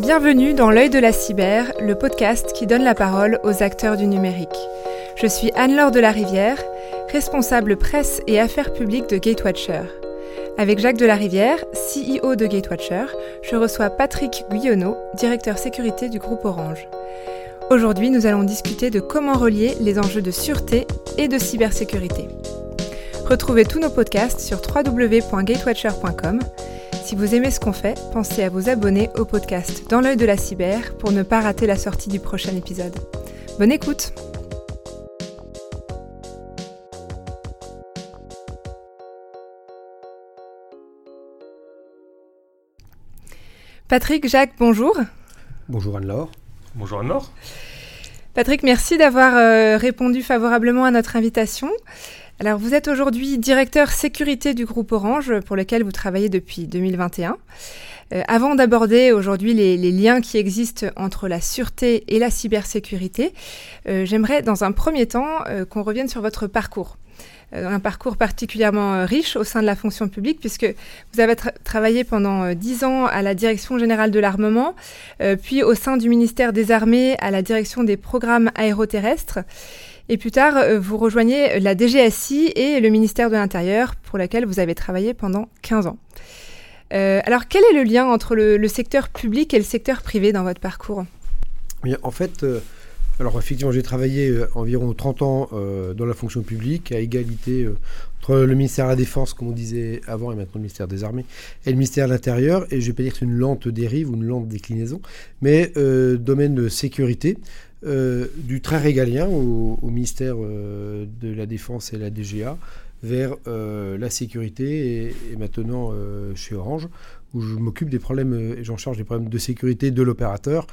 Bienvenue dans L'œil de la cyber, le podcast qui donne la parole aux acteurs du numérique. Je suis Anne-Laure de la Rivière, responsable presse et affaires publiques de Gatewatcher. Avec Jacques de la Rivière, CEO de Gatewatcher, je reçois Patrick Guyonneau, directeur sécurité du groupe Orange. Aujourd'hui, nous allons discuter de comment relier les enjeux de sûreté et de cybersécurité. Retrouvez tous nos podcasts sur www.gatewatcher.com si vous aimez ce qu'on fait, pensez à vous abonner au podcast Dans l'œil de la cyber pour ne pas rater la sortie du prochain épisode. Bonne écoute Patrick, Jacques, bonjour. Bonjour Anne-Laure. Bonjour Anne-Laure. Patrick, merci d'avoir euh, répondu favorablement à notre invitation. Alors, vous êtes aujourd'hui directeur sécurité du groupe Orange, pour lequel vous travaillez depuis 2021. Euh, avant d'aborder aujourd'hui les, liens qui existent entre la sûreté et la cybersécurité, euh, j'aimerais dans un premier temps euh, qu'on revienne sur votre parcours. un parcours particulièrement riche au sein de la fonction publique, puisque vous avez travaillé pendant dix ans à la direction générale de l'armement, puis au sein du ministère des Armées à la direction des programmes aéroterrestres. Et plus tard, euh, vous rejoignez la DGSI et le ministère de l'Intérieur, pour laquelle vous avez travaillé pendant 15 ans. Euh, alors, quel est le lien entre le, secteur public et le secteur privé dans votre parcours? En fait, euh, alors effectivement, j'ai travaillé environ 30 ans dans la fonction publique, à égalité entre le ministère de la Défense, comme on disait avant, et maintenant le ministère des Armées, et le ministère de l'Intérieur. Et je ne vais pas dire que c'est une lente dérive ou une lente déclinaison, mais domaine de sécurité. Euh, du très régalien au, ministère euh, de la Défense et la DGA vers euh, la sécurité et, maintenant chez Orange où je m'occupe des problèmes et j'en charge des problèmes de sécurité de l'opérateur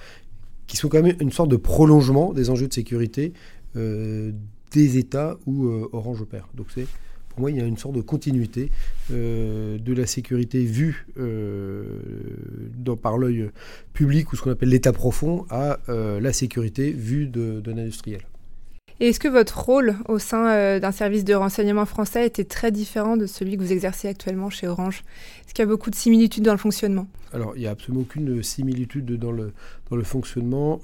qui sont quand même une sorte de prolongement des enjeux de sécurité des États où Orange opère. Donc c'est pour moi, il y a une sorte de continuité euh, de la sécurité vue euh, dans, par l'œil public ou ce qu'on appelle l'état profond à euh, la sécurité vue d'un industriel. Et est-ce que votre rôle au sein d'un service de renseignement français était très différent de celui que vous exercez actuellement chez Orange? Est-ce qu'il y a beaucoup de similitudes dans le fonctionnement? Alors, il n'y a absolument aucune similitude dans le, dans le fonctionnement,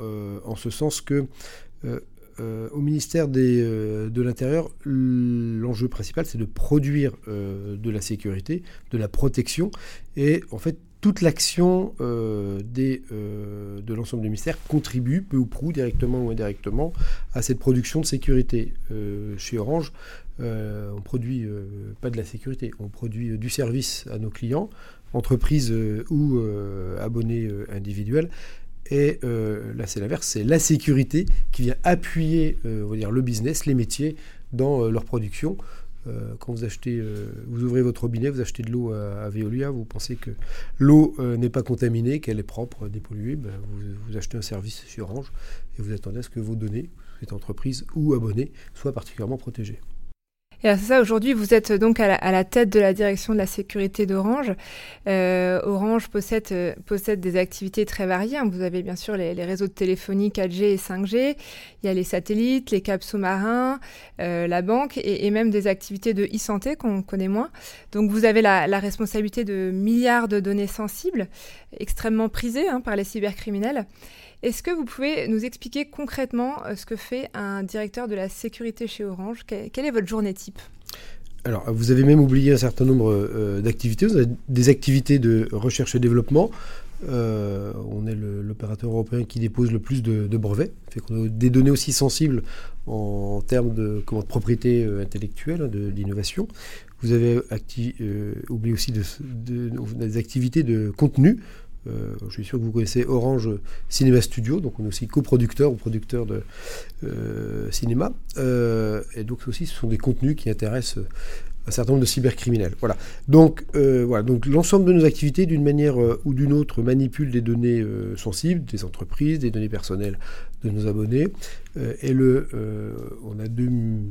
en ce sens que euh, au ministère euh, de l'Intérieur, l'enjeu principal, c'est de produire euh, de la sécurité, de la protection, et en fait, toute l'action de l'ensemble du ministère contribue, peu ou prou, directement ou indirectement, à cette production de sécurité. chez Orange, on produit pas de la sécurité, on produit du service à nos clients, entreprises ou abonnés individuels, et euh, là, c'est l'inverse, c'est la sécurité qui vient appuyer euh, le business, les métiers dans euh, leur production. quand vous achetez, vous ouvrez votre robinet, vous achetez de l'eau à, Veolia, vous pensez que l'eau n'est pas contaminée, qu'elle est propre, dépolluée, ben, vous, achetez un service chez Orange et vous attendez à ce que vos données, cette entreprise ou abonnés, soient particulièrement protégées. Et c'est ça, aujourd'hui, vous êtes donc à la, tête de la direction de la sécurité d'Orange. Euh, Orange possède, euh, possède des activités très variées. Vous avez bien sûr les, réseaux de téléphonie 4G et 5G, il y a les satellites, les câbles sous-marins, euh, la banque et, et, même des activités de e-santé qu'on connaît moins. Donc vous avez la, la, responsabilité de milliards de données sensibles, extrêmement prisées hein, par les cybercriminels. Est-ce que vous pouvez nous expliquer concrètement euh, ce que fait un directeur de la sécurité chez Orange? Quelle est votre journée type? Alors, vous avez même oublié un certain nombre euh, d'activités. Vous avez des activités de recherche et développement. Euh, on est l'opérateur européen qui dépose le plus de, brevets. Fait qu'on a des données aussi sensibles en, termes de, comment, propriété intellectuelle, hein, d'innovation. Vous avez oublié aussi des activités de contenu. Euh, je suis sûr que vous connaissez Orange Cinéma Studio, donc on est aussi coproducteur ou producteur de euh, cinéma. Euh, et donc aussi, ce sont des contenus qui intéressent un certain nombre de cybercriminels. Voilà. Donc, voilà. Donc l'ensemble de nos activités, d'une manière ou d'une autre, manipulent des données sensibles, des entreprises, des données personnelles de nos abonnés. et le, on a deux,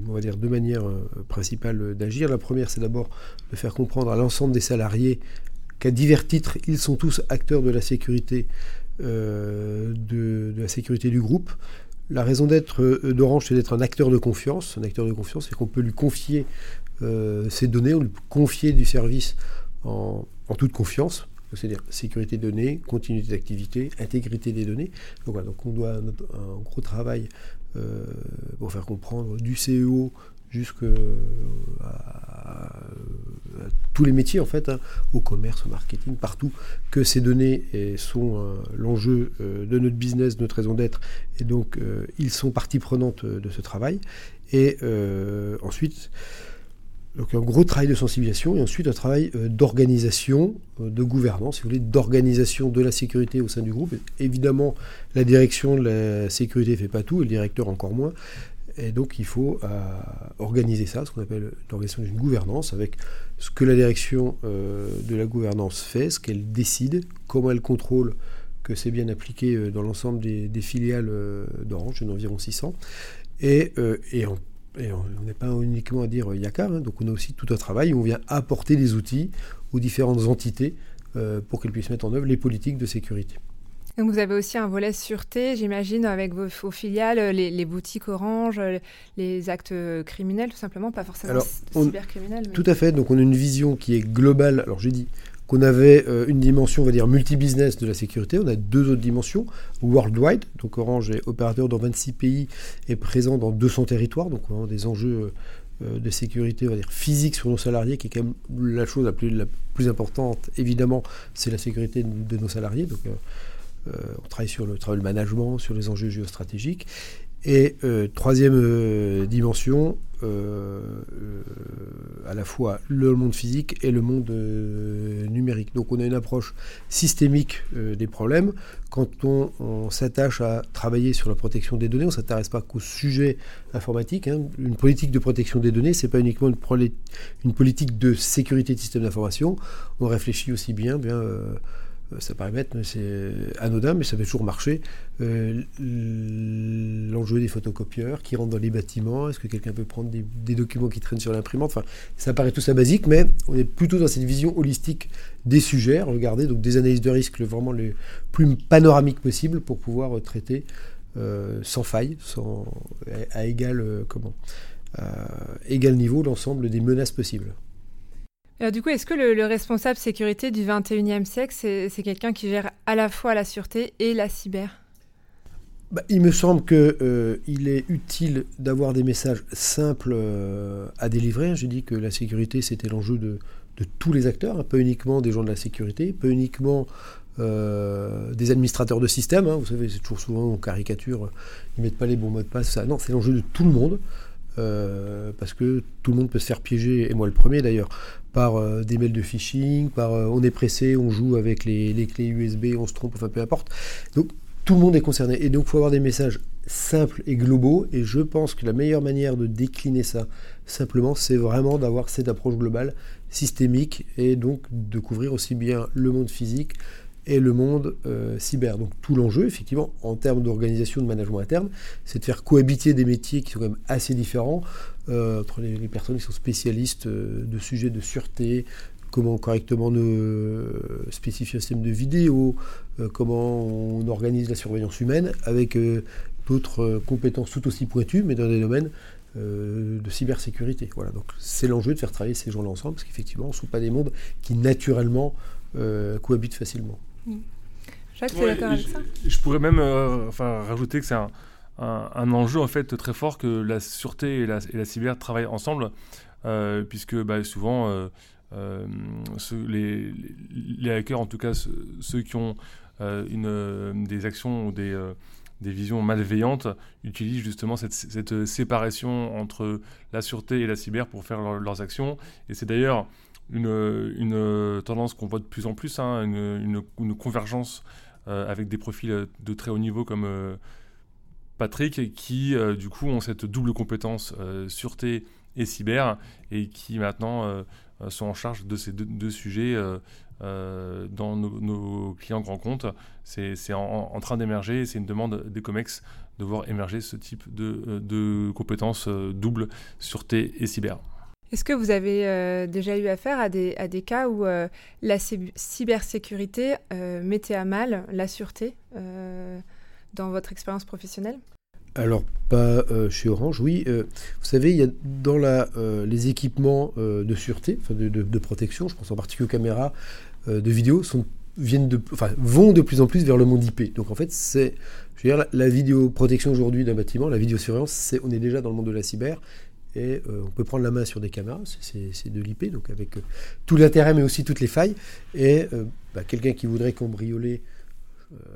on va dire deux manières principales d'agir. La première, c'est d'abord de faire comprendre à l'ensemble des salariés qu'à divers titres, ils sont tous acteurs de la sécurité, euh, de, la sécurité du groupe. La raison d'être euh, d'Orange, c'est d'être un acteur de confiance. Un acteur de confiance, c'est qu'on peut lui confier euh, ses données, on lui confier du service en, toute confiance. c'est-à-dire sécurité des données, continuité d'activité, intégrité des données. Donc, voilà, donc on doit un gros travail pour faire comprendre du CEO jusqu'à tous les métiers en fait, hein, au commerce, au marketing, partout, que ces données sont euh, l'enjeu euh, de notre business, de notre raison d'être, et donc euh, ils sont partie prenante de ce travail. Et ensuite, donc un gros travail de sensibilisation et ensuite un travail d'organisation, de gouvernance, si vous voulez, d'organisation de la sécurité au sein du groupe. Évidemment, la direction de la sécurité ne fait pas tout, et le directeur encore moins. Et donc il faut euh, organiser ça, ce qu'on appelle l'organisation d'une gouvernance, avec ce que la direction euh, de la gouvernance fait, ce qu'elle décide, comment elle contrôle que c'est bien appliqué euh, dans l'ensemble des, filiales d'Orange, il y environ 600. Et, et on n'est pas uniquement à dire Yaka, hein, donc on a aussi tout un travail où on vient apporter des outils aux différentes entités pour qu'elles puissent mettre en œuvre les politiques de sécurité. Donc vous avez aussi un volet sûreté, j'imagine, avec vos, filiales, les, boutiques Orange, les actes criminels, tout simplement, pas forcément cybercriminels. Tout à fait. Donc on a une vision qui est globale. Alors j'ai dit qu'on avait euh, une dimension, on va dire, multi-business de la sécurité. On a deux autres dimensions. Worldwide, donc Orange est opérateur dans 26 pays et présent dans 200 territoires. Donc on a des enjeux euh, de sécurité, on va dire, physique sur nos salariés, qui est quand même la chose la plus, la plus importante, évidemment, c'est la sécurité de, nos salariés. Donc, euh, euh, on travaille sur le travail management, sur les enjeux géostratégiques. Et euh, troisième euh, dimension, à la fois le monde physique et le monde numérique. Donc on a une approche systémique des problèmes. Quand on, s'attache à travailler sur la protection des données, on ne s'intéresse pas qu'au sujet informatique. Hein. Une politique de protection des données, ce n'est pas uniquement une, politique de sécurité de système d'information. On réfléchit aussi bien, euh, ça paraît bête, mais c'est anodin, mais ça fait toujours marcher. Euh, l'enjeu des photocopieurs qui rentrent dans les bâtiments, est-ce que quelqu'un peut prendre des, documents qui traînent sur l'imprimante? Enfin, ça paraît tout ça basique, mais on est plutôt dans cette vision holistique des sujets. Regardez, donc des analyses de risque vraiment les plus panoramiques possibles pour pouvoir traiter euh, sans faille, sans, à, égal, comment, à égal niveau l'ensemble des menaces possibles. Alors, du coup, est-ce que le, responsable sécurité du 21e siècle, c'est quelqu'un qui gère à la fois la sûreté et la cyber? Bah, il me semble qu'il euh, est utile d'avoir des messages simples euh, à délivrer. J'ai dit que la sécurité, c'était l'enjeu de, tous les acteurs, hein, pas uniquement des gens de la sécurité, pas uniquement euh, des administrateurs de système. Hein. vous savez, c'est toujours souvent en caricature, ils mettent pas les bons mots de passe. Ça. Non, c'est l'enjeu de tout le monde. Parce que tout le monde peut se faire piéger, et moi le premier d'ailleurs, par euh, des mails de phishing, par euh, on est pressé, on joue avec les, clés USB, on se trompe, enfin peu importe. Donc tout le monde est concerné. Et donc il faut avoir des messages simples et globaux. Et je pense que la meilleure manière de décliner ça simplement, c'est vraiment d'avoir cette approche globale, systémique, et donc de couvrir aussi bien le monde physique et le monde euh, cyber. Donc tout l'enjeu, effectivement, en termes d'organisation de management interne, c'est de faire cohabiter des métiers qui sont quand même assez différents, euh, entre les, personnes qui sont spécialistes euh, de sujets de sûreté, comment correctement spécifier un système de vidéo, euh, comment on organise la surveillance humaine, avec d'autres compétences tout aussi pointues, mais dans des domaines de cybersécurité. Voilà, donc c'est l'enjeu de faire travailler ces gens-là ensemble, parce qu'effectivement, on ne sont pas des mondes qui naturellement cohabitent facilement. Jacques, tu es d'accord avec ça? Je pourrais même enfin, rajouter que c'est un, un, enjeu en fait très fort que la sûreté et la, et la cyber travaillent ensemble, euh, puisque bah, souvent euh, euh, les, les, hackers, en tout cas ceux, qui ont une, des actions ou des, des, visions malveillantes, utilisent justement cette, cette, séparation entre la sûreté et la cyber pour faire leurs actions. Et c'est d'ailleurs une, une, tendance qu'on voit de plus en plus, hein, une, convergence avec des profils de très haut niveau comme Patrick, qui euh, du coup ont cette double compétence euh, sûreté et cyber, et qui maintenant euh, sont en charge de ces deux, sujets dans nos, clients grands comptes. C'est en, train d'émerger, c'est une demande des COMEX de voir émerger ce type de, de compétences doubles sûreté et cyber. Est-ce que vous avez déjà eu affaire à des, à cas où la cybersécurité mettait à mal la sûreté dans votre expérience professionnelle? Alors, pas euh, chez Orange, oui. Euh, vous savez, il y a dans euh, les équipements de sûreté, de, protection, je pense en particulier aux caméras de vidéo, de, vont de plus en plus vers le monde IP. Donc en fait, c'est, la, la vidéoprotection aujourd'hui d'un bâtiment, la vidéosurveillance, c'est, on est déjà dans le monde de la cyber et euh, on peut prendre la main sur des caméras, c'est de l'IP, donc avec euh, tout l'intérêt mais aussi toutes les failles. Et euh, bah, quelqu'un qui voudrait cambrioler,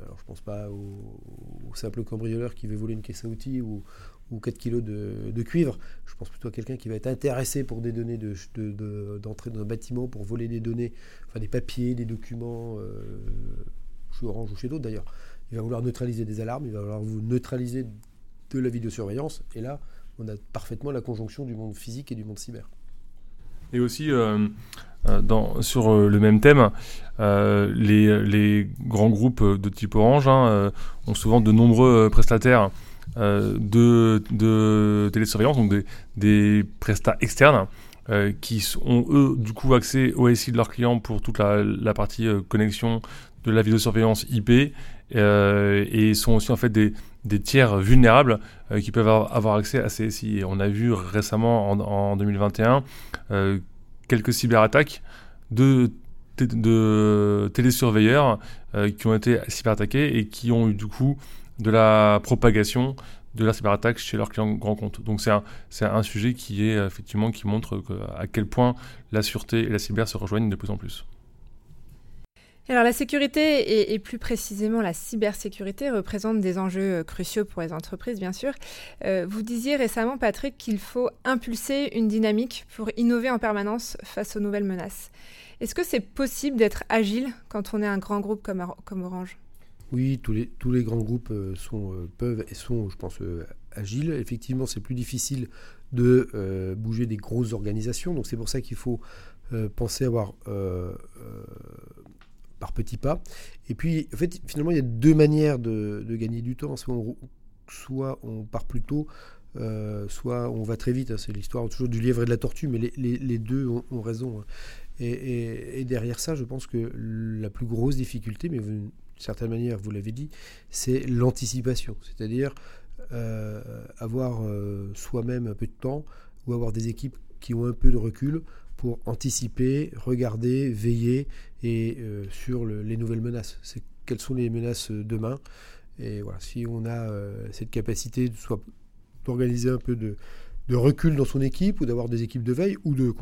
alors je pense pas au, simple cambrioleur qui veut voler une caisse à outils ou, ou 4 kilos de, cuivre, je pense plutôt à quelqu'un qui va être intéressé pour des données d'entrée de, dans un bâtiment, pour voler des données, enfin des papiers, des documents, chez Orange ou chez d'autres d'ailleurs. Il va vouloir neutraliser des alarmes, il va vouloir vous neutraliser de la vidéosurveillance, et là, on a parfaitement la conjonction du monde physique et du monde cyber. Et aussi, euh, euh, dans, sur euh, le même thème, les, grands groupes de type Orange hein, ont souvent de nombreux prestataires de, télésurveillance, donc des, prestats externes. qui ont eux du coup accès au SI de leurs clients pour toute la partie connexion de la vidéosurveillance IP et sont aussi en fait des, tiers vulnérables euh, qui peuvent avoir accès à ces SI. On a vu récemment, en, 2021, euh, quelques cyberattaques de, télésurveilleurs euh, qui ont été cyberattaqués et qui ont eu du coup de la propagation de la cyberattaque chez leurs clients grands comptes. Donc c'est un, un, sujet qui est effectivement qui montre à quel point la sûreté et la cyber se rejoignent de plus en plus. Alors la sécurité et, plus précisément la cybersécurité représentent des enjeux euh, cruciaux pour les entreprises, bien sûr. Euh, vous disiez récemment, Patrick, qu'il faut impulser une dynamique pour innover en permanence face aux nouvelles menaces. Est-ce que c'est possible d'être agile quand on est un grand groupe comme, Orange? Oui, tous les, grands groupes euh, peuvent et sont, je pense, agiles. Effectivement, c'est plus difficile de bouger des grosses organisations. Donc c'est pour ça qu'il faut penser avoir par petits pas. Et puis, en fait, finalement, il y a deux manières de, gagner du temps. Soit on, soit part plus tôt, euh, soit on va très vite. Hein. C'est l'histoire toujours du lièvre et de la tortue, mais les, deux ont, raison. Hein. Et, derrière ça, je pense que la plus grosse difficulté, mais d'une certaine manière, vous l'avez dit, c'est l'anticipation. C'est-à-dire euh, avoir euh, soi-même un peu de temps ou avoir des équipes qui ont un peu de recul pour anticiper, regarder, veiller et euh, sur les nouvelles menaces. C'est quelles sont les menaces euh, demain Et voilà, si on a euh, cette capacité de soit d'organiser un peu de, recul dans son équipe ou d'avoir des équipes de veille ou de,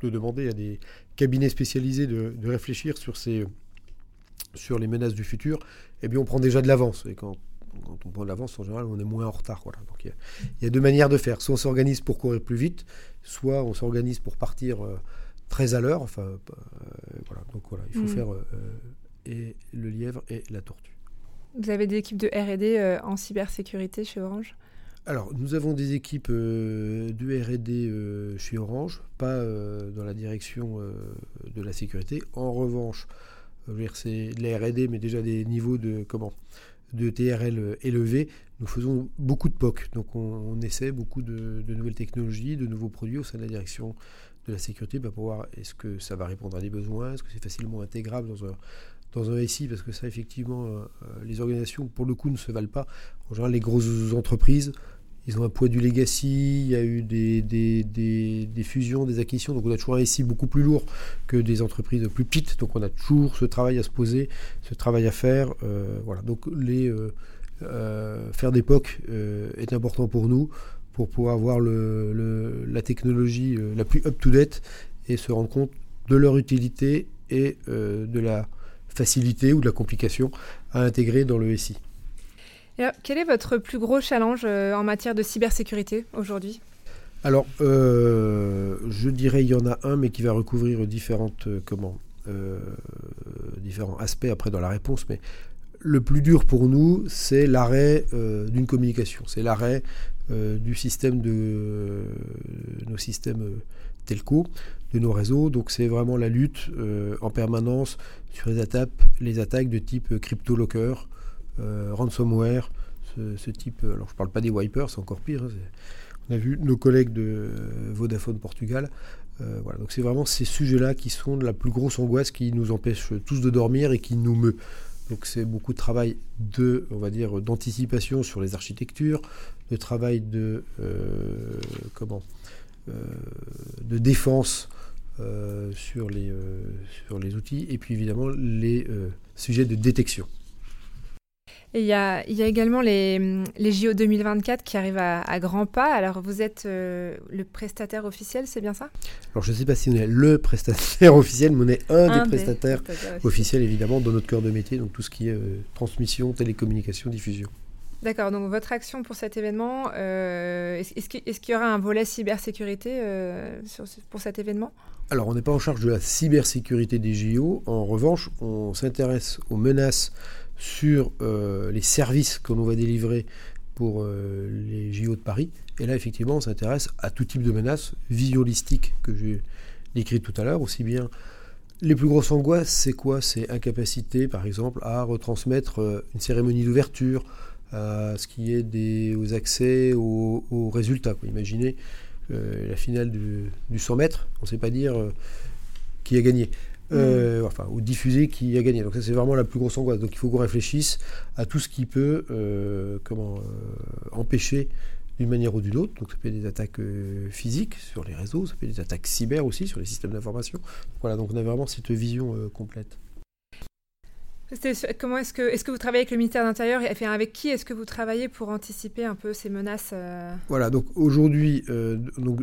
de demander à des cabinets spécialisés de, réfléchir sur ces sur les menaces du futur, eh bien on prend déjà de l'avance. Et quand on prend de l'avance, en général, on est moins en retard. Voilà. Donc, il, y a, deux manières de faire. Soit on s'organise pour courir plus vite, soit on s'organise pour partir très à l'heure. Enfin, euh. Donc voilà, il faut mm. faire euh, et le lièvre et la tortue. Vous avez des équipes de R&D en cybersécurité chez Orange? Alors, nous avons des équipes de RD chez Orange, pas dans la direction de la sécurité. En revanche, c'est de la RD, mais déjà des niveaux de comment de TRL élevé, nous faisons beaucoup de POC. Donc on, essaie beaucoup de, nouvelles technologies, de nouveaux produits au sein de la direction de la sécurité bah, pour voir est-ce que ça va répondre à des besoins, est-ce que c'est facilement intégrable dans un, dans un SI, parce que ça effectivement, euh, les organisations pour le coup ne se valent pas. En général, les grosses entreprises ils ont un poids du legacy, il y a eu des, des, fusions, des acquisitions, donc on a toujours un SI beaucoup plus lourd que des entreprises plus petites, donc on a toujours ce travail à se poser, ce travail à faire. Euh, voilà, donc les, euh, euh, faire des POC est important pour nous, pour pouvoir avoir le, la technologie la plus up-to-date et se rendre compte de leur utilité et de la facilité ou de la complication à intégrer dans le SI quel est votre plus gros challenge euh, en matière de cybersécurité aujourd'hui? Alors, euh, je dirais il y en a un, mais qui va recouvrir différentes, euh, comment, différents aspects après dans la réponse. Mais le plus dur pour nous, c'est l'arrêt d'une communication, c'est l'arrêt du système de nos systèmes telco, de nos réseaux. Donc c'est vraiment la lutte en permanence sur les attaques, les attaques de type crypto-locker, euh, ransomware, ce, type. Alors je ne parle pas des wipers, c'est encore pire. Hein, on a vu nos collègues de euh, Vodafone Portugal. Euh, voilà, donc c'est vraiment ces sujets-là qui sont de la plus grosse angoisse qui nous empêche tous de dormir et qui nous meut. Donc c'est beaucoup de travail de, on va dire, d'anticipation sur les architectures, de travail de comment, de défense sur, les, sur les outils et puis évidemment les sujets de détection. Et il y a, y a, également les, les, JO 2024 qui arrivent à, grands pas. Alors, vous êtes euh, le prestataire officiel, c'est bien ça? Alors, je ne sais pas si on est le prestataire officiel, mais on est un, des prestataires officiels, évidemment, dans notre cœur de métier, donc tout ce qui est euh, transmission, télécommunication, diffusion. D'accord, donc votre action pour cet événement, euh, est-ce qu'il y aura un volet cybersécurité pour cet événement? Alors, on n'est pas en charge de la cybersécurité des JO. En revanche, on s'intéresse aux menaces sur euh, les services que l'on va délivrer pour euh, les JO de Paris. Et là, effectivement, on s'intéresse à tout type de menaces visiolistiques que j'ai décrites tout à l'heure, aussi bien les plus grosses angoisses, c'est quoi? C'est incapacité, par exemple, à retransmettre euh, une cérémonie d'ouverture, à ce qui est aux accès aux, résultats. Imaginez la finale du, 100 mètres, on ne sait pas dire qui a gagné. Euh, enfin, ou diffuser qui a gagné. Donc ça c'est vraiment la plus grosse angoisse. Donc il faut qu'on réfléchisse à tout ce qui peut euh, comment, euh, empêcher d'une manière ou d'une autre. Donc ça peut être des attaques physiques sur les réseaux, ça peut être des attaques cyber aussi sur les systèmes d'information. Voilà, donc on a vraiment cette vision complète. Comment est-ce que, est que vous travaillez avec le ministère de l'Intérieur et avec qui est-ce que vous travaillez pour anticiper un peu ces menaces euh Voilà, donc aujourd'hui, euh,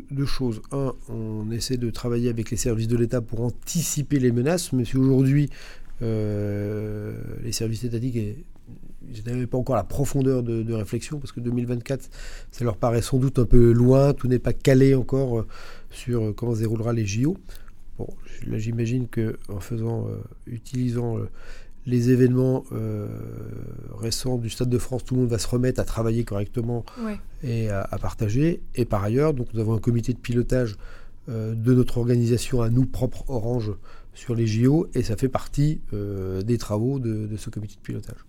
deux choses. Un, on essaie de travailler avec les services de l'État pour anticiper les menaces, mais si aujourd'hui euh, les services étatiques n'avaient pas encore la profondeur de, réflexion, parce que 2024, ça leur paraît sans doute un peu loin, tout n'est pas calé encore sur comment se déroulera les JO. Bon, là j'imagine qu'en faisant, utilisant les événements euh, récents du Stade de France, tout le monde va se remettre à travailler correctement et à, partager. Et par ailleurs, donc nous avons un comité de pilotage euh, de notre organisation à nous propres Orange sur les JO, et ça fait partie euh, des travaux de, ce comité de pilotage.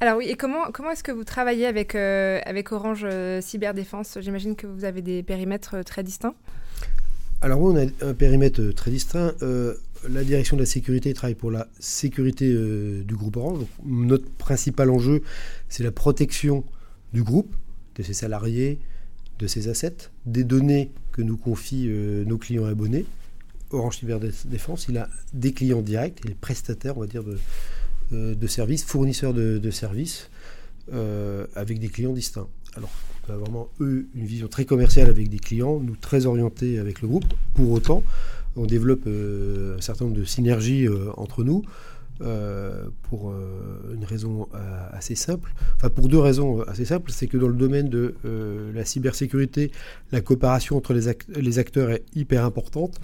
Alors oui, et comment, comment est-ce que vous travaillez avec, avec Orange Cyberdéfense? J'imagine que vous avez des périmètres très distincts. Alors on a un périmètre très distinct la direction de la sécurité travaille pour la sécurité euh, du groupe Orange. notre principal enjeu, c'est la protection du groupe, de ses salariés, de ses assets, des données que nous confient euh, nos clients abonnés. Orange Cyberdéfense, il a des clients directs, les prestataires, on va dire, de, euh, services, fournisseurs de, services, avec des clients distincts. Alors, on a vraiment, eux, une vision très commerciale avec des clients, nous très orientés avec le groupe. Pour autant, on développe euh, un certain nombre de synergies euh, entre nous. Euh, pour une raison assez simple, enfin pour deux raisons assez simples, c'est que dans le domaine de la cybersécurité, la coopération entre les, acteurs est hyper importante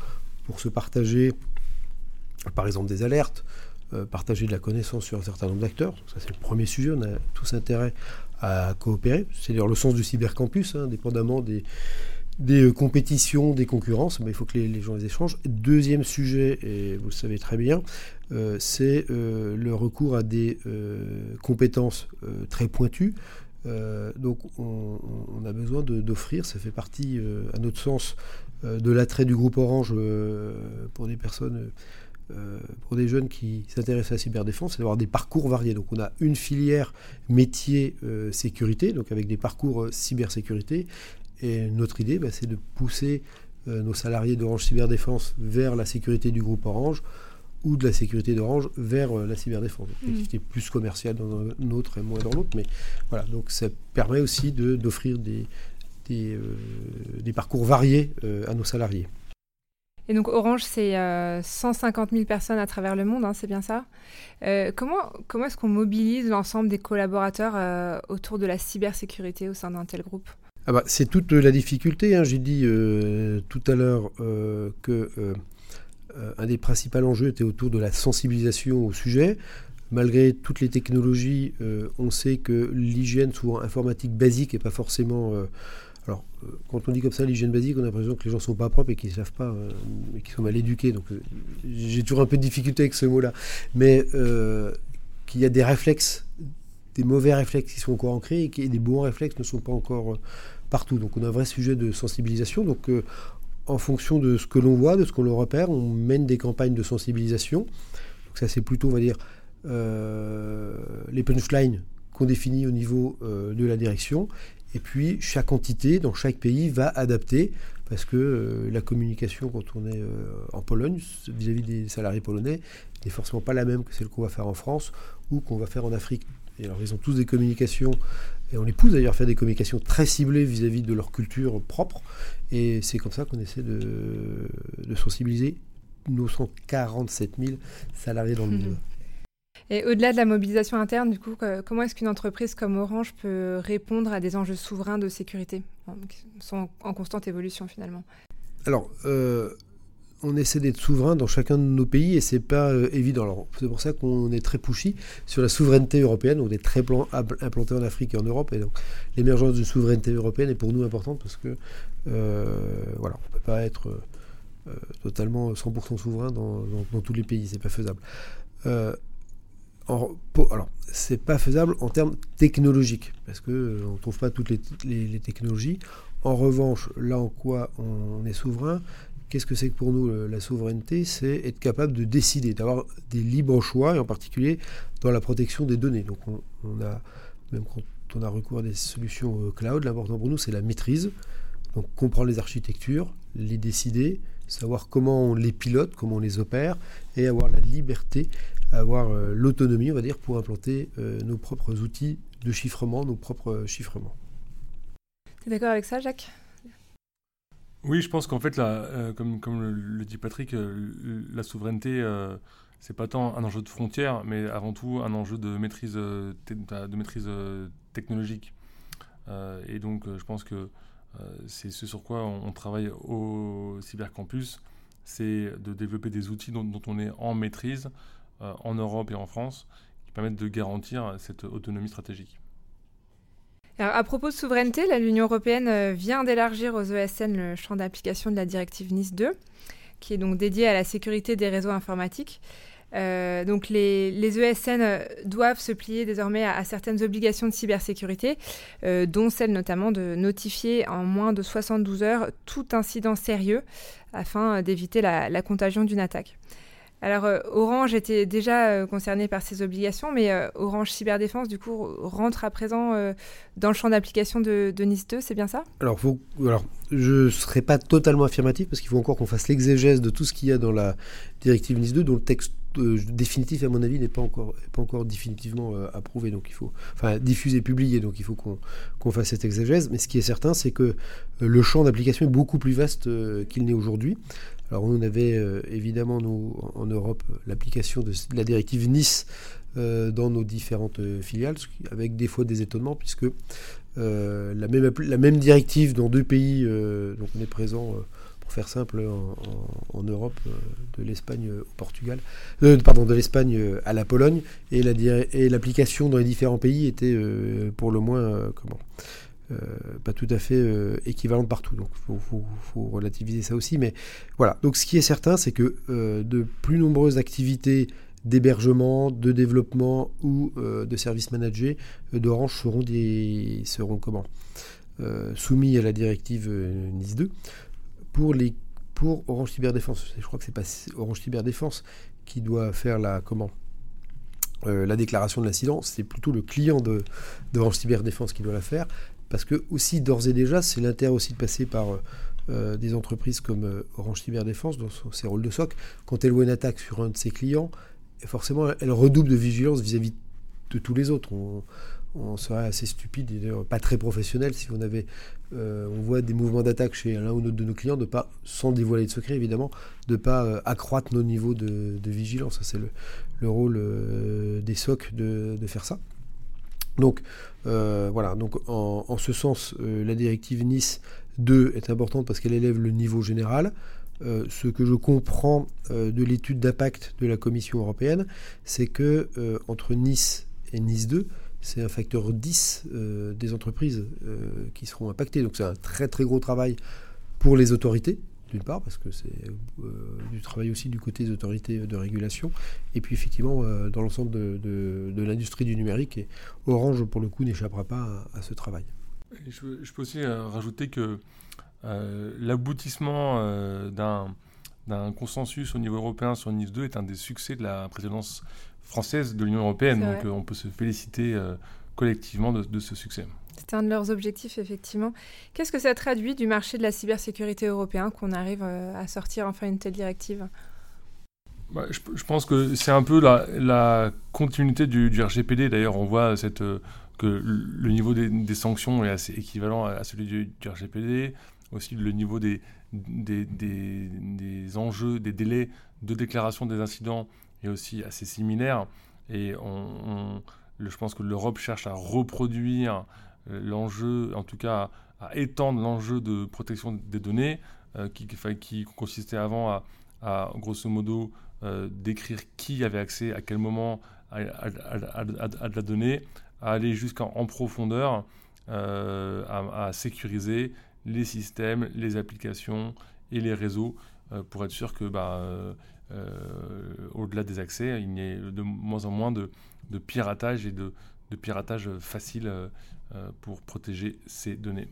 pour se partager, par exemple, des alertes, partager de la connaissance sur un certain nombre d'acteurs. Ça, c'est le premier sujet. On a tous intérêt à coopérer. C'est d'ailleurs le sens du cybercampus, hein, indépendamment des, des euh, compétitions, des concurrences, mais il faut que les, gens les échangent. Deuxième sujet, et vous le savez très bien, euh, c'est euh, le recours à des compétences très pointues. donc on, a besoin d'offrir, ça fait partie, à notre sens, de l'attrait du groupe Orange pour des personnes pour des jeunes qui s'intéressent à la cyberdéfense, c'est d'avoir des parcours variés. Donc on a une filière métier sécurité, donc avec des parcours cybersécurité, et notre idée, bah, c'est de pousser euh, nos salariés d'Orange Cyberdéfense vers la sécurité du groupe Orange ou de la sécurité d'Orange vers euh, la cyberdéfense. Mmh. plus commerciale dans un autre et moins dans l'autre. Mais voilà, donc ça permet aussi d'offrir des, des, euh, des, parcours variés à nos salariés. Et donc Orange, c'est 150 000 personnes à travers le monde, hein, c'est bien ça? comment comment est-ce qu'on mobilise l'ensemble des collaborateurs autour de la cybersécurité au sein d'un tel groupe? Ah bah, c'est toute la difficulté. Hein. J'ai dit euh, tout à l'heure euh, que euh, un des principaux enjeux était autour de la sensibilisation au sujet. Malgré toutes les technologies, on sait que l'hygiène, souvent informatique basique, n'est pas forcément. alors, quand on dit comme ça l'hygiène basique, on a l'impression que les gens ne sont pas propres et qu'ils ne savent pas, et qu'ils sont mal éduqués. Donc, j'ai toujours un peu de difficulté avec ce mot-là. Mais qu'il y a des réflexes des mauvais réflexes qui sont encore ancrés et des bons réflexes ne sont pas encore Donc on a un vrai sujet de sensibilisation. Donc euh, en fonction de ce que l'on voit, de ce qu'on repère, on mène des campagnes de sensibilisation. Donc ça c'est plutôt, on va dire, euh, les punchlines qu'on définit au niveau euh, de la direction. Et puis chaque entité dans chaque pays va adapter parce que la communication quand on est en Pologne vis-à-vis des salariés polonais n'est forcément pas la même que celle qu'on va faire en France ou qu'on va faire en Afrique. Et alors ils ont tous des communications, et on les pousse d'ailleurs à faire des communications très ciblées vis-à-vis de leur culture propre, et c'est comme ça qu'on essaie de, de sensibiliser nos 147 000 salariés dans le monde. Et au-delà de la mobilisation interne, du coup, comment est-ce qu'une entreprise comme Orange peut répondre à des enjeux souverains de sécurité qui sont en constante évolution finalement? Alors, euh, on essaie d'être souverain dans chacun de nos pays et c'est pas euh, évident. c'est pour ça qu'on est très pushy sur la souveraineté européenne. On est très implanté en Afrique et en Europe et donc l'émergence d'une souveraineté européenne est pour nous importante parce que euh, voilà, on peut pas être euh, totalement 100% souverain dans, tous les pays, c'est pas faisable. en, alors, c'est pas faisable en termes technologiques parce que on trouve pas toutes les, technologies. En revanche, là en quoi on est souverain, Qu'est-ce que c'est que pour nous la souveraineté C'est être capable de décider, d'avoir des libres choix, et en particulier dans la protection des données. Donc on, a, même quand on a recours à des solutions euh, cloud, l'important pour nous c'est la maîtrise. Donc comprendre les architectures, les décider, savoir comment on les pilote, comment on les opère, et avoir la liberté, avoir euh, l'autonomie, on va dire, pour implanter euh, nos propres outils de chiffrement, nos propres chiffrements. Tu es d'accord avec ça, Jacques? Oui, je pense qu'en fait, euh, comme, le, dit Patrick, euh, la souveraineté, euh, c'est pas tant un enjeu de frontière, mais avant tout un enjeu de maîtrise, de maîtrise technologique. et donc, je pense que c'est ce sur quoi on, travaille au cybercampus, c'est de développer des outils dont on est en maîtrise en Europe et en France, qui permettent de garantir cette autonomie stratégique à propos de souveraineté, l'Union européenne euh, vient d'élargir aux ESN le champ d'application de la directive Nice 2, qui est donc dédiée à la sécurité des réseaux informatiques. Euh, donc les, ESN euh, doivent se plier désormais à, certaines obligations de cybersécurité, dont celle notamment de notifier en moins de 72 heures tout incident sérieux afin d'éviter la, contagion d'une attaque. Alors euh, Orange était déjà euh, concerné par ces obligations, mais euh, Orange Cyberdéfense, du coup, rentre à présent dans le champ d'application de, Nice 2, c'est bien ça? Alors, alors, je ne serai pas totalement affirmatif parce qu'il faut encore qu'on fasse l'exégèse de tout ce qu'il y a dans la directive Nice 2, dont le texte définitif, à mon avis, n'est pas encore, pas encore définitivement approuvé. Donc il faut, enfin, diffusé, publié. Donc il faut qu'on fasse cette exégèse. Mais ce qui est certain, c'est que le champ d'application est beaucoup plus vaste qu'il n'est aujourd'hui. Alors on avait euh, évidemment nous en Europe l'application de, la directive Nice euh, dans nos différentes euh, filiales, avec des fois des étonnements puisque la, même, directive dans deux pays, donc on est présent pour faire simple, en, Europe, de l'Espagne au Portugal, pardon, de l'Espagne à la Pologne, et l'application dans les différents pays était pour le moins comment? Pas tout à fait euh, équivalente partout. Donc il faut, relativiser ça aussi. Mais voilà. Donc ce qui est certain, c'est que euh, de plus nombreuses activités d'hébergement, de développement ou de services managés d'Orange seront, des, seront comment soumis à la directive NIS 2 pour, les, pour Orange Cyberdéfense. Je crois que c'est pas Orange Cyberdéfense qui doit faire la comment la déclaration de l'incident, c'est plutôt le client de, d'Orange Cyberdéfense qui doit la faire. Parce que aussi, d'ores et déjà, c'est l'intérêt aussi de passer par euh, des entreprises comme euh, Orange Cyberdéfense, dans ses rôles de SOC. Quand elle voit une attaque sur un de ses clients, forcément, elle redouble de vigilance vis-à-vis de tous les autres. On, serait assez stupide et pas très professionnel si on avait, euh, on voit des mouvements d'attaque chez l'un ou l'autre de nos clients, de pas, sans dévoiler de secret évidemment, de pas accroître nos niveaux de, vigilance. C'est le, rôle des SOC de, faire ça. Donc euh, voilà, en, ce sens, euh, la directive Nice 2 est importante parce qu'elle élève le niveau général. Euh, ce que je comprends de l'étude d'impact de la Commission européenne, c'est que entre Nice et Nice 2, c'est un facteur 10 des entreprises qui seront impactées. Donc c'est un très très gros travail pour les autorités, d'une part, parce que c'est euh, du travail aussi du côté des autorités de régulation, et puis effectivement euh, dans l'ensemble de, l'industrie du numérique. Et Orange, pour le coup, n'échappera pas à, ce travail. Je, peux aussi euh, rajouter que l'aboutissement d'un consensus au niveau européen sur NIS 2 est un des succès de la présidence française de l'Union européenne. Donc on peut se féliciter collectivement de, ce succès. C'est un de leurs objectifs, effectivement. Qu'est-ce que ça traduit du marché de la cybersécurité européen qu'on arrive à sortir enfin une telle directive? Bah, je, pense que c'est un peu la, continuité du, RGPD. D'ailleurs, on voit cette, que le niveau des, sanctions est assez équivalent à, celui du, RGPD. Aussi, le niveau des, enjeux, des délais de déclaration des incidents est aussi assez similaire. Et je pense que l'Europe cherche à reproduire euh, l'enjeu, en tout cas à, étendre l'enjeu de protection des données, euh, qui, consistait avant à, grosso modo euh, décrire qui avait accès à quel moment à, de la donnée, à aller jusqu'en profondeur, à, sécuriser les systèmes, les applications et les réseaux pour être sûr que bah, au-delà des accès, il n'y ait de moins en moins de, piratage et de, piratage facile euh, pour protéger ces données.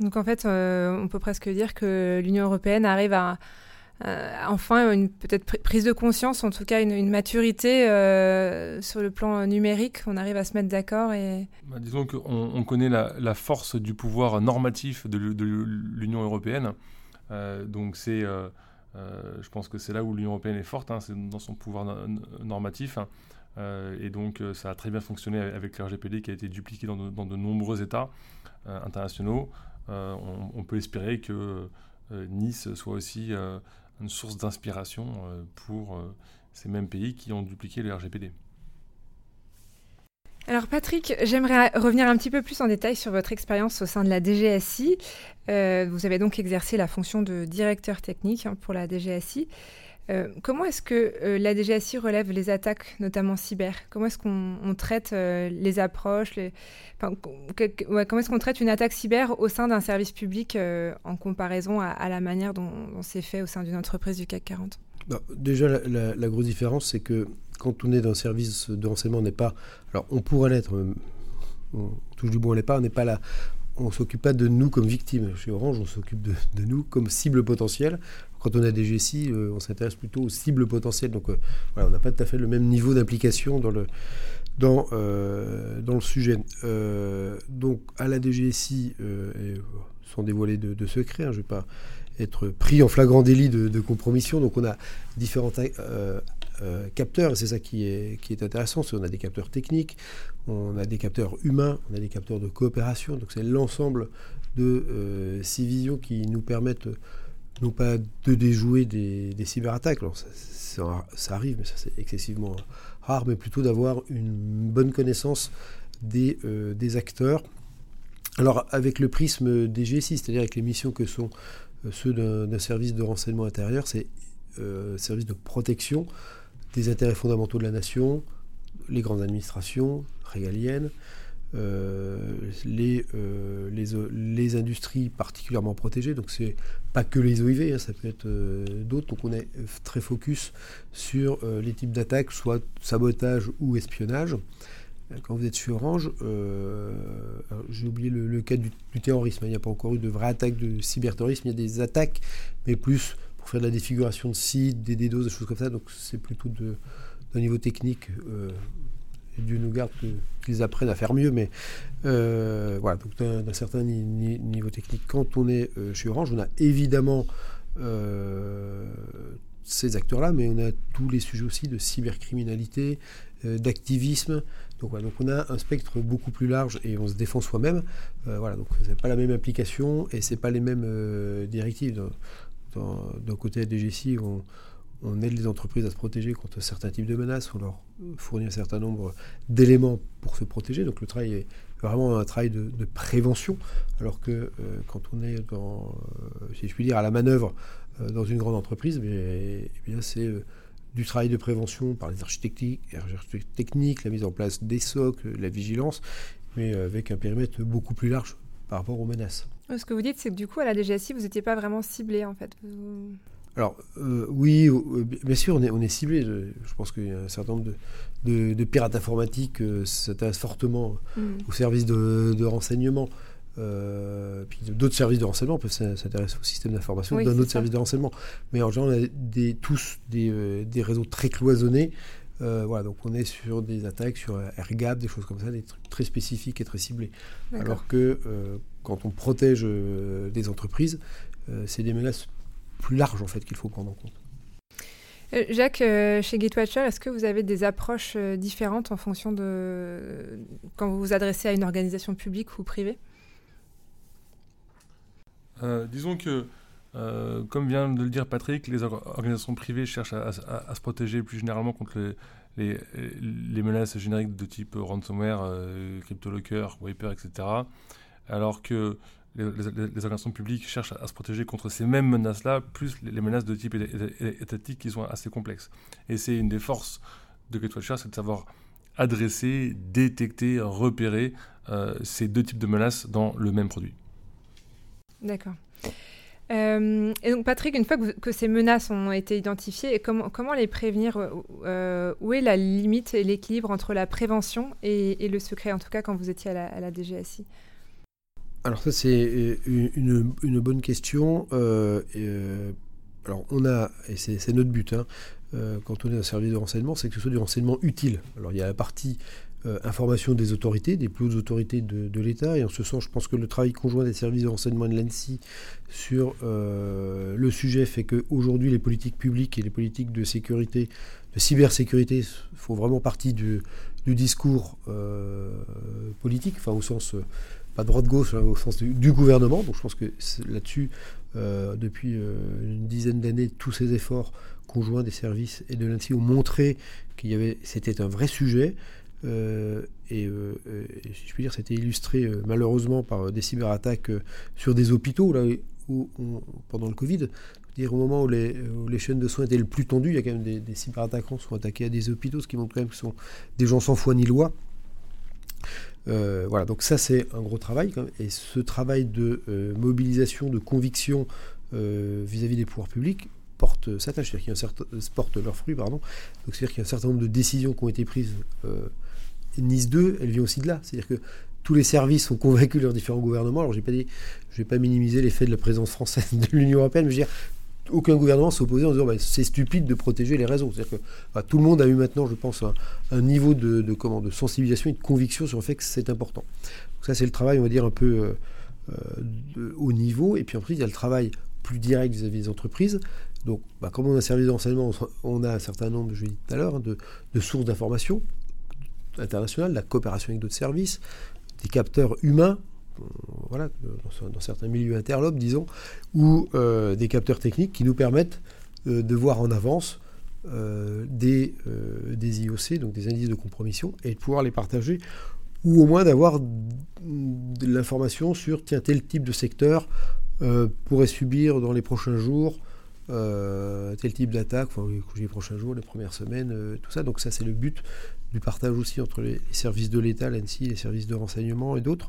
Donc en fait, euh, on peut presque dire que l'Union européenne arrive à, enfin une peut-être prise de conscience, en tout cas une, maturité euh, sur le plan numérique. On arrive à se mettre d'accord et. Bah, disons qu'on on connaît la, force du pouvoir normatif de l'Union européenne. donc c'est, je pense que c'est là où l'Union européenne est forte, hein, c'est dans son pouvoir normatif. Euh, et donc, euh, ça a très bien fonctionné avec l'RGPD qui a été dupliqué dans de, nombreux États euh, internationaux. On, peut espérer que Nice soit aussi une source d'inspiration pour ces mêmes pays qui ont dupliqué le RGPD. Alors Patrick, j'aimerais revenir un petit peu plus en détail sur votre expérience au sein de la DGSI. vous avez donc exercé la fonction de directeur technique hein, pour la DGSI. Euh, comment est-ce que euh, la DGSI relève les attaques, notamment cyber? Comment est-ce qu'on traite euh, les approches Comment est-ce qu'on traite une attaque cyber au sein d'un service public en comparaison à, la manière dont, c'est fait au sein d'une entreprise du CAC 40 bah, Déjà, la, grosse différence, c'est que quand on est dans un service de renseignement, on n'est pas. Alors, on pourrait l'être, on touche du bois, on n'est pas, on n'est pas là on ne s'occupe pas de nous comme victimes. Chez Orange, on s'occupe de, nous comme cible potentielle. Quand on a des GSI, euh, on s'intéresse plutôt aux cibles potentielles. Donc euh, voilà, on n'a pas tout à fait le même niveau d'implication dans le, euh, sujet. donc à la DGSI, sans dévoiler de, de secret, hein, je ne vais pas être pris en flagrant délit de, compromission. Donc on a différents capteurs, et c'est ça qui est, intéressant, on a des capteurs techniques, on a des capteurs humains, on a des capteurs de coopération, donc c'est l'ensemble de ces visions qui nous permettent non pas de déjouer des, cyberattaques, ça, arrive, mais ça c'est excessivement rare, mais plutôt d'avoir une bonne connaissance des, euh, acteurs. Alors avec le prisme des GSI, c'est-à-dire avec les missions que sont euh, ceux d'un service de renseignement intérieur, c'est euh, service de protection des intérêts fondamentaux de la nation, les grandes administrations régaliennes, les, euh, les, les, industries particulièrement protégées. Donc c'est pas que les OIV, hein, ça peut être euh, d'autres. Donc on est très focus sur les types d'attaques, soit sabotage ou espionnage. Quand vous êtes sur Orange, j'ai oublié le, cas du, terrorisme. Il n'y a pas encore eu de vraie attaque de cyberterrorisme. Il y a des attaques, mais plus pour faire de la défiguration de sites, des DDoS, des choses comme ça. Donc c'est plutôt d'un niveau technique Dieu nous garde qu'ils apprennent à faire mieux, mais euh, voilà, donc d'un certain niveau technique. Quand on est euh, chez Orange, on a évidemment euh, ces acteurs-là, mais on a tous les sujets aussi de cybercriminalité, d'activisme. Donc, donc, on a un spectre beaucoup plus large et on se défend soi-même. voilà, donc c'est pas la même application et c'est pas les mêmes directives. D'un côté à DGC, on, on aide les entreprises à se protéger contre certains types de menaces, on leur fournit un certain nombre d'éléments pour se protéger. Donc le travail est vraiment un travail de, prévention, alors que euh, quand on est euh, si je puis dire, à la manœuvre euh, dans une grande entreprise, eh bien c'est du travail de prévention par les architectes techniques, la mise en place des socs, la vigilance, mais avec un périmètre beaucoup plus large par rapport aux menaces. Ce que vous dites, c'est que du coup, à la DGSI, vous n'étiez pas vraiment ciblé, en fait. Alors, euh, oui, euh, bien sûr, on est, on est ciblé. Je, pense qu'il y a un certain nombre de, de, pirates informatiques euh, s'intéressent fortement mm. aux services de, renseignement. puis d'autres services de renseignement peuvent s'intéresser au système d'information d'un autre service de renseignement. Mais en général, on a des, tous des, des, réseaux très cloisonnés voilà, donc on est sur des attaques sur AirGap, des choses comme ça, des trucs très spécifiques et très ciblés. Alors que quand on protège des entreprises, c'est des menaces plus larges en fait qu'il faut prendre en compte. Jacques, chez Gatewatcher, est-ce que vous avez des approches différentes en fonction de quand vous vous adressez à une organisation publique ou privée? Disons que euh, comme vient de le dire Patrick, les organisations privées cherchent à, se protéger plus généralement contre les, les, menaces génériques de type ransomware, euh, CryptoLocker, Wiper, etc. Alors que les, organisations publiques cherchent à, se protéger contre ces mêmes menaces-là, plus les, menaces de type étatique qui sont assez complexes. Et c'est une des forces de Gatewatcher, c'est de savoir adresser, détecter, repérer euh, ces deux types de menaces dans le même produit. D'accord. Euh, et donc Patrick, une fois que, ces menaces ont été identifiées, comment, les prévenir euh, Où est la limite et l'équilibre entre la prévention et, le secret, en tout cas quand vous étiez à la, DGSI Alors ça c'est une, une, bonne question. alors on a, et c'est notre but, hein, quand on est un service de renseignement, c'est que ce soit du renseignement utile. Alors il y a la partie euh, information des autorités, des plus hautes autorités de, l'État. Et en ce sens, je pense que le travail conjoint des services de renseignement de l'ANSI sur euh, le sujet fait qu'aujourd'hui, les politiques publiques et les politiques de sécurité, de cybersécurité, font vraiment partie du, discours euh, politique, enfin au sens, pas droite-gauche, hein, au sens du, gouvernement. Donc je pense que là-dessus, depuis une dizaine d'années, tous ces efforts conjoints des services et de l'ANSI ont montré qu'il y avait, c'était un vrai sujet. Euh, euh, et, si je puis dire, c'était illustré euh, malheureusement par des cyberattaques sur des hôpitaux, là où, pendant le Covid. Dire, au moment où les, chaînes de soins étaient le plus tendues, il y a quand même des cyberattaquants qui sont attaqués à des hôpitaux, ce qui montre quand même que ce sont des gens sans foi ni loi. Voilà, donc ça c'est un gros travail. Et ce travail de mobilisation, de conviction vis-à-vis des pouvoirs publics porte sa tâche, c'est-à-dire fruits, c'est-à-dire qu'il y a un certain nombre de décisions qui ont été prises Nice 2, elle vient aussi de là. C'est-à-dire que tous les services sont convaincus de leurs différents gouvernements. Alors, je ne vais pas minimiser l'effet de la présence française de l'Union européenne, mais je veux dire, aucun gouvernement opposé en disant bah, c'est stupide de protéger les réseaux. C'est-à-dire que bah, tout le monde a eu maintenant, je pense, un, niveau de, comment, de sensibilisation et de conviction sur le fait que c'est important. Donc ça, c'est le travail, on va dire, un peu euh, euh, haut niveau. Et puis après, il y a le travail plus direct vis-à-vis des entreprises. Donc, bah, comme on a un service de renseignement, on a un certain nombre, je l'ai dit tout à l'heure, hein, de, de sources d'information internationale, la coopération avec d'autres services, des capteurs humains, euh, voilà, dans, certains milieux interlopes, disons, ou euh, des capteurs techniques qui nous permettent euh, de voir en avance des, des IOC, donc des indices de compromission, et de pouvoir les partager, ou au moins d'avoir de l'information sur tiens, tel type de secteur pourrait subir dans les prochains jours tel type d'attaque, enfin les prochains jours, les premières semaines, tout ça. Donc ça c'est le but du partage aussi entre les, services de l'État, l'ANSI, les services de renseignement et d'autres,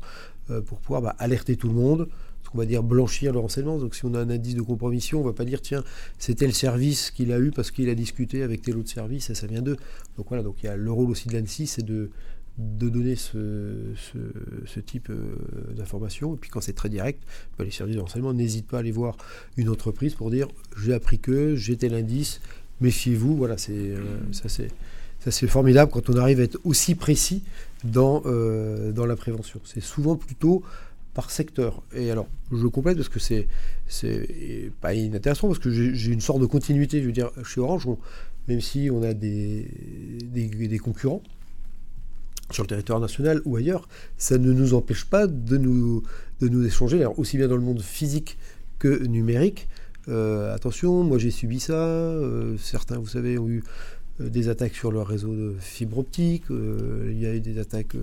euh, pour pouvoir bah, alerter tout le monde, ce qu'on va dire blanchir le renseignement. Donc si on a un indice de compromission, on ne va pas dire tiens, c'est tel service qu'il a eu parce qu'il a discuté avec tel autre service et ça vient d'eux. Donc voilà, donc il y a le rôle aussi de l'ANSI, c'est de, de donner ce, ce, type euh, d'informations. Et puis quand c'est très direct, bah, les services de renseignement n'hésitent pas à aller voir une entreprise pour dire j'ai appris que, j'ai tel indice, méfiez-vous. Voilà, c'est euh, ça c'est ça, c'est formidable quand on arrive à être aussi précis dans, euh, dans la prévention. C'est souvent plutôt par secteur. Et alors, je complète parce que c'est, c'est pas inintéressant, parce que j'ai, une sorte de continuité. Je veux dire, chez Orange, même si on a des, des, concurrents sur le territoire national ou ailleurs, ça ne nous empêche pas de nous, de nous échanger, alors, aussi bien dans le monde physique que numérique. Euh, attention, moi j'ai subi ça, euh, certains, vous savez, ont eu euh, des attaques sur leur réseau de fibre optique, il y a eu des attaques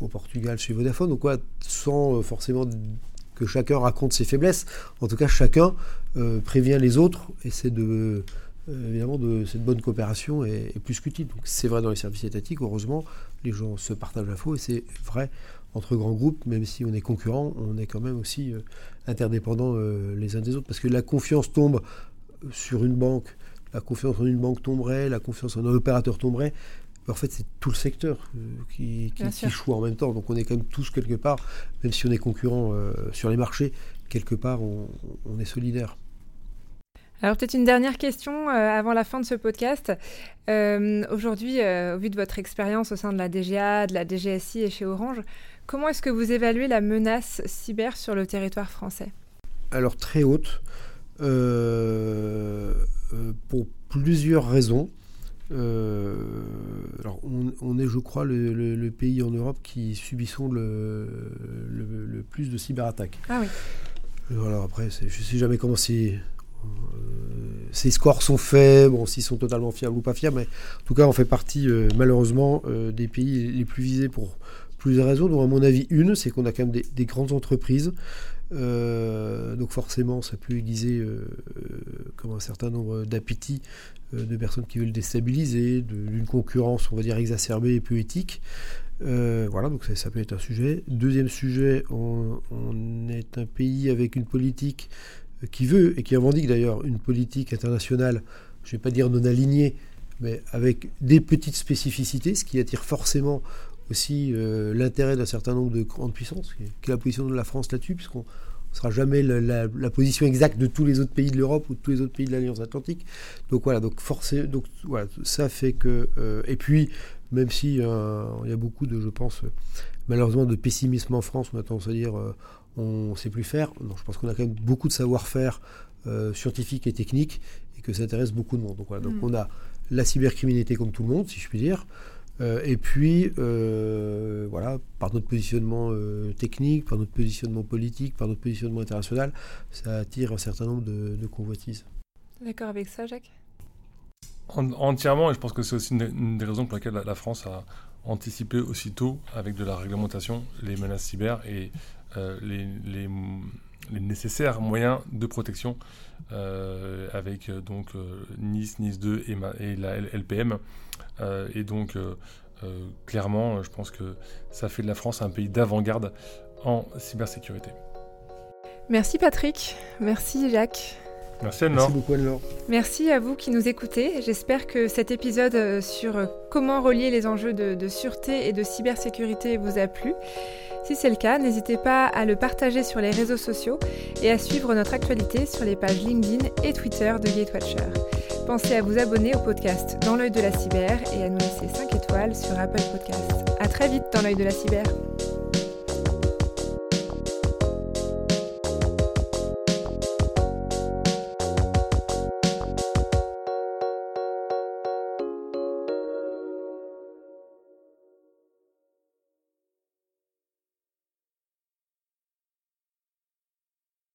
au Portugal chez Vodafone, donc quoi, sans forcément que chacun raconte ses faiblesses, en tout cas chacun prévient les autres et c'est de évidemment de cette bonne coopération est, plus qu'utile. Donc c'est vrai dans les services étatiques, heureusement, les gens se partagent l'info et c'est vrai entre grands groupes, même si on est concurrents, on est quand même aussi interdépendants les uns des autres parce que la confiance tombe sur une banque la confiance en une banque tomberait, la confiance en un opérateur tomberait. En fait, c'est tout le secteur euh, qui, qui, en même temps. Donc on est quand même tous quelque part, même si on est concurrent euh, sur les marchés, quelque part on, est solidaire. Alors peut-être une dernière question avant la fin de ce podcast. Aujourd'hui, au vu de votre expérience au sein de la DGA, de la DGSI et chez Orange, comment est-ce que vous évaluez la menace cyber sur le territoire français? Alors très haute, pour plusieurs raisons. Euh, alors on, est, je crois, le, pays en Europe qui subissons le, le, plus de cyberattaques. Ah oui. Voilà, après, je ne sais jamais comment c'est. Euh, ces scores sont faits, bon, s'ils sont totalement fiables ou pas fiables, mais en tout cas, on fait partie, euh, malheureusement, des pays les plus visés pour plusieurs raisons, dont à mon avis, une, c'est qu'on a quand même des, des grandes entreprises donc forcément, ça peut aiguiser comme un certain nombre d'appétits euh, de personnes qui veulent déstabiliser, d'une concurrence, on va dire, exacerbée et peu éthique. Euh, voilà, donc ça, peut être un sujet. Deuxième sujet, on, est un pays avec une politique qui veut, et qui revendique d'ailleurs, une politique internationale, je ne vais pas dire non alignée, mais avec des petites spécificités, ce qui attire forcément aussi euh, l'intérêt d'un certain nombre de grandes puissances, qui est la position de la France là-dessus, puisqu'on ne sera jamais la, position exacte de tous les autres pays de l'Europe ou de tous les autres pays de l'Alliance Atlantique. Donc voilà, donc donc voilà, ça fait que euh, et puis même si euh, il y a beaucoup de, je pense, malheureusement de pessimisme en France, on a tendance à dire on ne sait plus faire. Non, je pense qu'on a quand même beaucoup de savoir-faire scientifique et technique et que ça intéresse beaucoup de monde. Donc voilà, donc mm. on a la cybercriminalité comme tout le monde, si je puis dire. Euh, et puis, euh, voilà, par notre positionnement euh, technique, par notre positionnement politique, par notre positionnement international, ça attire un certain nombre de, convoitises. D'accord avec ça, Jacques? Entièrement, et je pense que c'est aussi une, des raisons pour lesquelles la, France a anticipé aussitôt, avec de la réglementation, les menaces cyber et les, les, nécessaires moyens de protection, avec donc Nice, Nice 2 et, et la LPM. Euh, et donc, euh, euh, clairement, je pense que ça fait de la France un pays d'avant-garde en cybersécurité. Merci Patrick, merci Jacques. Merci Anne-Laure. Merci beaucoup Anne-Laure. Merci à vous qui nous écoutez. J'espère que cet épisode sur comment relier les enjeux de, de, sûreté et de cybersécurité vous a plu. Si c'est le cas, n'hésitez pas à le partager sur les réseaux sociaux et à suivre notre actualité sur les pages LinkedIn et Twitter de Gatewatcher. Pensez à vous abonner au podcast Dans l'œil de la cyber et à nous laisser 5 étoiles sur Apple Podcasts. A très vite dans l'œil de la cyber.